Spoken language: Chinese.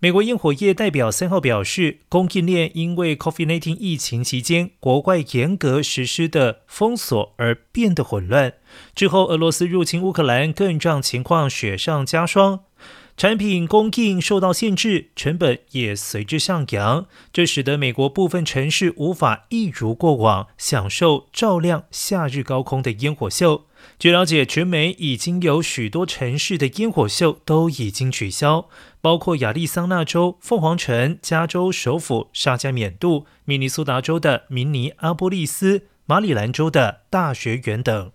美国烟火业代表三号表示，供应链因为 COVID-19 疫情期间国外严格实施的封锁而变得混乱。之后，俄罗斯入侵乌克兰更让情况雪上加霜。产品供应受到限制，成本也随之上扬，这使得美国部分城市无法一如过往享受照亮夏日高空的烟火秀。据了解，全美已经有许多城市的烟火秀都已经取消，包括亚利桑那州凤凰城、加州首府沙加缅度、明尼苏达州的明尼阿波利斯、马里兰州的大学园等。